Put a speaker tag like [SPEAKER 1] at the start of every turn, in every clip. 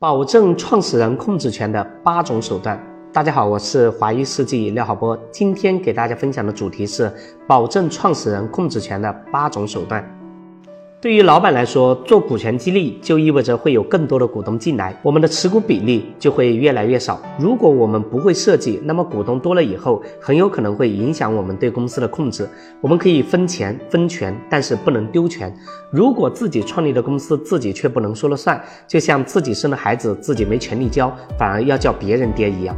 [SPEAKER 1] 保证创始人控制权的八种手段。大家好，我是华谊世纪廖浩波，今天给大家分享的主题是保证创始人控制权的八种手段。对于老板来说，做股权激励就意味着会有更多的股东进来，我们的持股比例就会越来越少。如果我们不会设计，那么股东多了以后，很有可能会影响我们对公司的控制。我们可以分钱分权，但是不能丢权。如果自己创立的公司自己却不能说了算，就像自己生的孩子自己没权利教，反而要叫别人爹一样。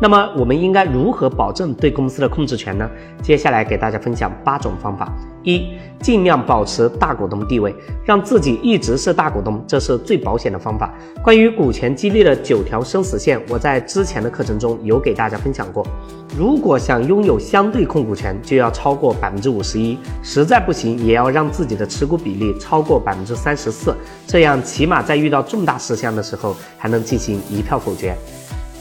[SPEAKER 1] 那么我们应该如何保证对公司的控制权呢？接下来给大家分享八种方法。一、尽量保持大股东地位，让自己一直是大股东，这是最保险的方法。关于股权激励的九条生死线，我在之前的课程中有给大家分享过。如果想拥有相对控股权，就要超过百分之五十一，实在不行，也要让自己的持股比例超过百分之三十四，这样起码在遇到重大事项的时候，还能进行一票否决。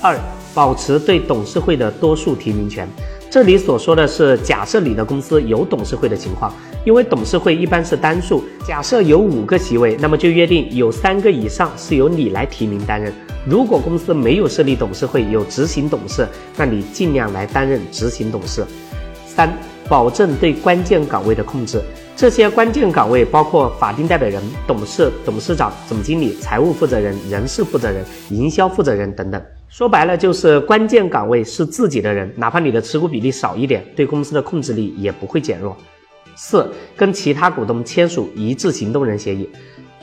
[SPEAKER 1] 二、保持对董事会的多数提名权。这里所说的是，假设你的公司有董事会的情况，因为董事会一般是单数。假设有五个席位，那么就约定有三个以上是由你来提名担任。如果公司没有设立董事会，有执行董事，那你尽量来担任执行董事。三、保证对关键岗位的控制。这些关键岗位包括法定代表人、董事、董事长、总经理、财务负责人、人事负责人、营销负责人等等。说白了就是关键岗位是自己的人，哪怕你的持股比例少一点，对公司的控制力也不会减弱。四、跟其他股东签署一致行动人协议。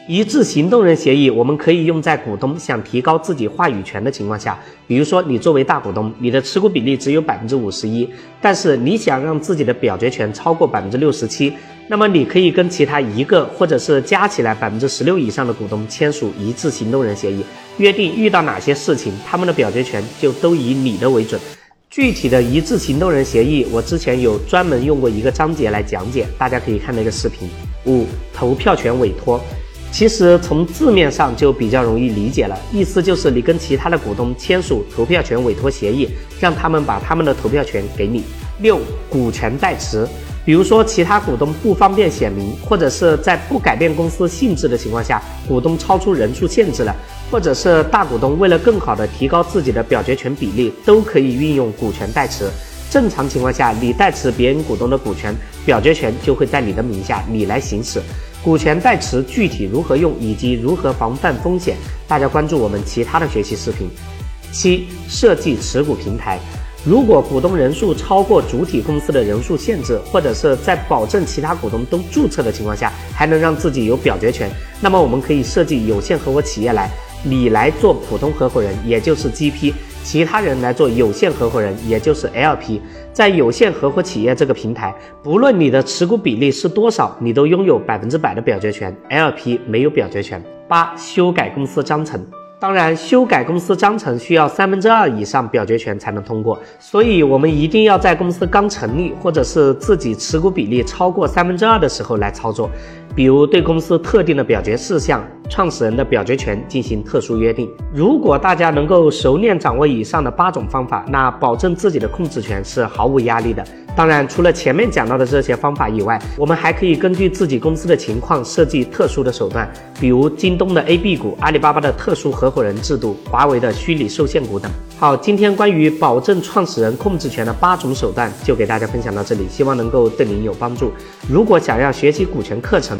[SPEAKER 1] 一致行动人协议，我们可以用在股东想提高自己话语权的情况下，比如说你作为大股东，你的持股比例只有百分之五十一，但是你想让自己的表决权超过百分之六十七，那么你可以跟其他一个或者是加起来百分之十六以上的股东签署一致行动人协议，约定遇到哪些事情，他们的表决权就都以你的为准。具体的一致行动人协议，我之前有专门用过一个章节来讲解，大家可以看那个视频。五、投票权委托。其实从字面上就比较容易理解了，意思就是你跟其他的股东签署投票权委托协议，让他们把他们的投票权给你。六、股权代持，比如说其他股东不方便写明，或者是在不改变公司性质的情况下，股东超出人数限制了，或者是大股东为了更好的提高自己的表决权比例，都可以运用股权代持。正常情况下，你代持别人股东的股权，表决权就会在你的名下，你来行使。股权代持具体如何用，以及如何防范风险，大家关注我们其他的学习视频。七、设计持股平台。如果股东人数超过主体公司的人数限制，或者是在保证其他股东都注册的情况下，还能让自己有表决权，那么我们可以设计有限合伙企业来，你来做普通合伙人，也就是 GP。其他人来做有限合伙人，也就是 LP，在有限合伙企业这个平台，不论你的持股比例是多少，你都拥有百分之百的表决权，LP 没有表决权。八、修改公司章程。当然，修改公司章程需要三分之二以上表决权才能通过，所以我们一定要在公司刚成立或者是自己持股比例超过三分之二的时候来操作。比如对公司特定的表决事项、创始人的表决权进行特殊约定。如果大家能够熟练掌握以上的八种方法，那保证自己的控制权是毫无压力的。当然，除了前面讲到的这些方法以外，我们还可以根据自己公司的情况设计特殊的手段，比如京东的 A B 股、阿里巴巴的特殊合伙人制度、华为的虚拟受限股等。好，今天关于保证创始人控制权的八种手段就给大家分享到这里，希望能够对您有帮助。如果想要学习股权课程，